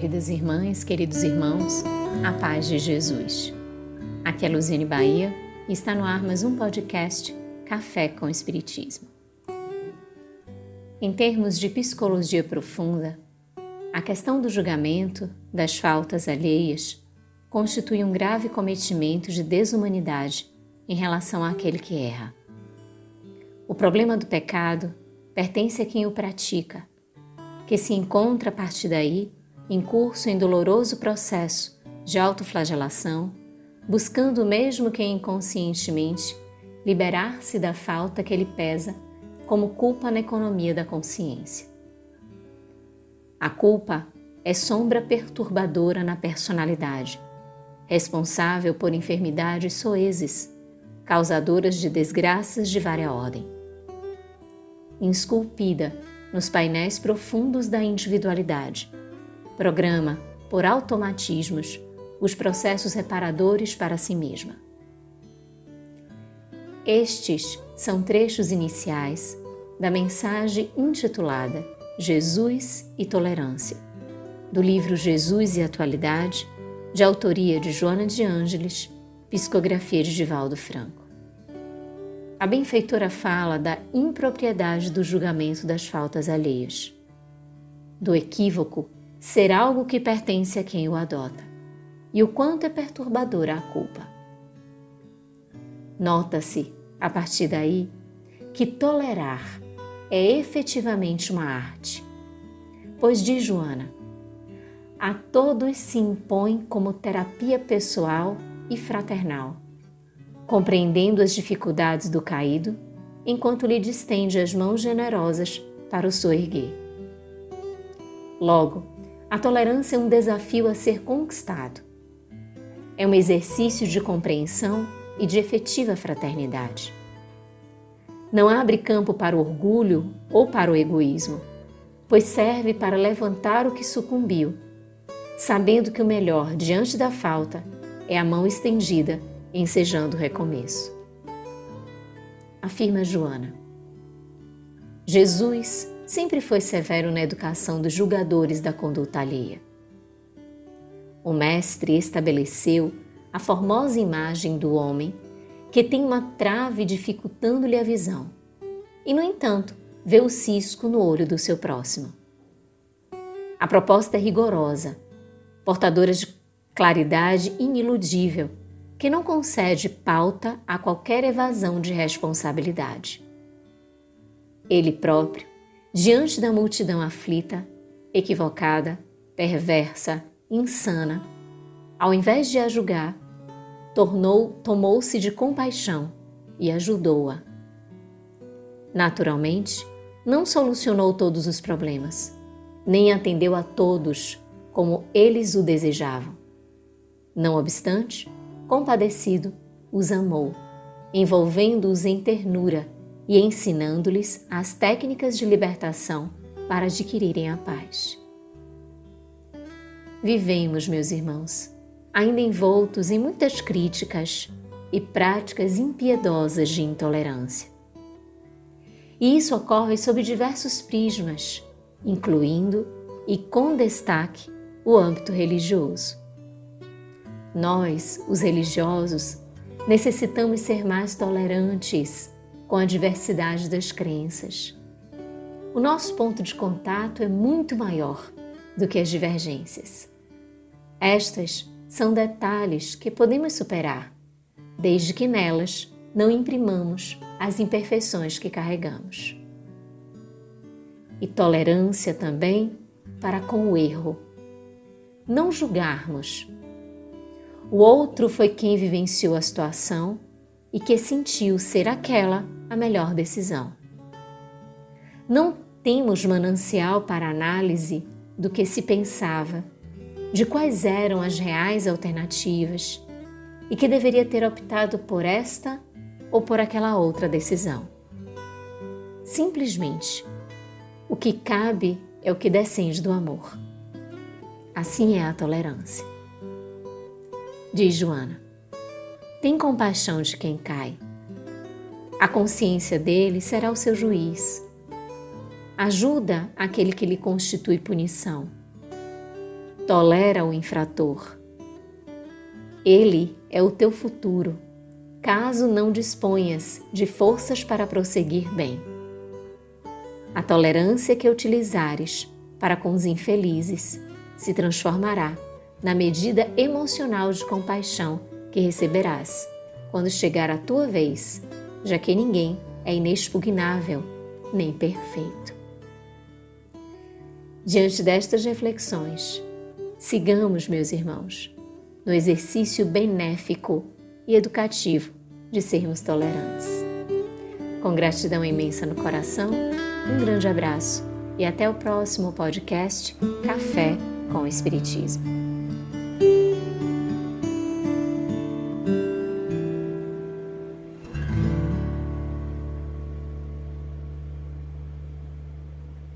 Queridas irmãs, queridos irmãos, a paz de Jesus. Aqui é Luziane Bahia e está no ar mais um podcast Café com Espiritismo. Em termos de psicologia profunda, a questão do julgamento das faltas alheias constitui um grave cometimento de desumanidade em relação àquele que erra. O problema do pecado pertence a quem o pratica, que se encontra a partir daí em curso em doloroso processo de autoflagelação, buscando mesmo que inconscientemente liberar-se da falta que ele pesa como culpa na economia da consciência. A culpa é sombra perturbadora na personalidade, responsável por enfermidades soezes, causadoras de desgraças de vária ordem. Esculpida nos painéis profundos da individualidade, Programa, por automatismos, os processos reparadores para si mesma. Estes são trechos iniciais da mensagem intitulada Jesus e Tolerância, do livro Jesus e Atualidade, de autoria de Joana de Ângeles, psicografia de Divaldo Franco. A benfeitora fala da impropriedade do julgamento das faltas alheias, do equívoco ser algo que pertence a quem o adota, e o quanto é perturbadora a culpa. Nota-se, a partir daí, que tolerar é efetivamente uma arte, pois diz Joana, a todos se impõe como terapia pessoal e fraternal, compreendendo as dificuldades do caído enquanto lhe distende as mãos generosas para o soerguer. Logo, a tolerância é um desafio a ser conquistado. É um exercício de compreensão e de efetiva fraternidade. Não abre campo para o orgulho ou para o egoísmo, pois serve para levantar o que sucumbiu, sabendo que o melhor diante da falta é a mão estendida ensejando o recomeço. Afirma Joana. Jesus sempre foi severo na educação dos julgadores da conduta alheia. O Mestre estabeleceu a formosa imagem do homem que tem uma trave dificultando-lhe a visão e, no entanto, vê o cisco no olho do seu próximo. A proposta é rigorosa, portadora de claridade iniludível, que não concede pauta a qualquer evasão de responsabilidade. Ele próprio diante da multidão aflita, equivocada, perversa, insana, ao invés de a julgar, tornou, tomou-se de compaixão e ajudou-a. Naturalmente, não solucionou todos os problemas, nem atendeu a todos como eles o desejavam. Não obstante, compadecido, os amou, envolvendo-os em ternura e ensinando-lhes as técnicas de libertação para adquirirem a paz. Vivemos, meus irmãos, ainda envoltos em muitas críticas e práticas impiedosas de intolerância. E isso ocorre sob diversos prismas, incluindo e com destaque o âmbito religioso. Nós, os religiosos, necessitamos ser mais tolerantes com a diversidade das crenças. O nosso ponto de contato é muito maior do que as divergências. Estas são detalhes que podemos superar, desde que nelas não imprimamos as imperfeições que carregamos. E tolerância também para com o erro. Não julgarmos. O outro foi quem vivenciou a situação e que sentiu ser aquela a melhor decisão. Não temos manancial para análise do que se pensava, de quais eram as reais alternativas e que deveria ter optado por esta ou por aquela outra decisão. Simplesmente, o que cabe é o que descende do amor. Assim é a tolerância. Diz Joana: tem compaixão de quem cai a consciência dele será o seu juiz. Ajuda aquele que lhe constitui punição. tolera o infrator. Ele é o teu futuro, caso não disponhas de forças para prosseguir bem. A tolerância que utilizares para com os infelizes se transformará na medida emocional de compaixão que receberás quando chegar a tua vez, já que ninguém é inexpugnável nem perfeito. Diante destas reflexões, sigamos, meus irmãos, no exercício benéfico e educativo de sermos tolerantes. Com gratidão imensa no coração, um grande abraço e até o próximo podcast Café com o Espiritismo.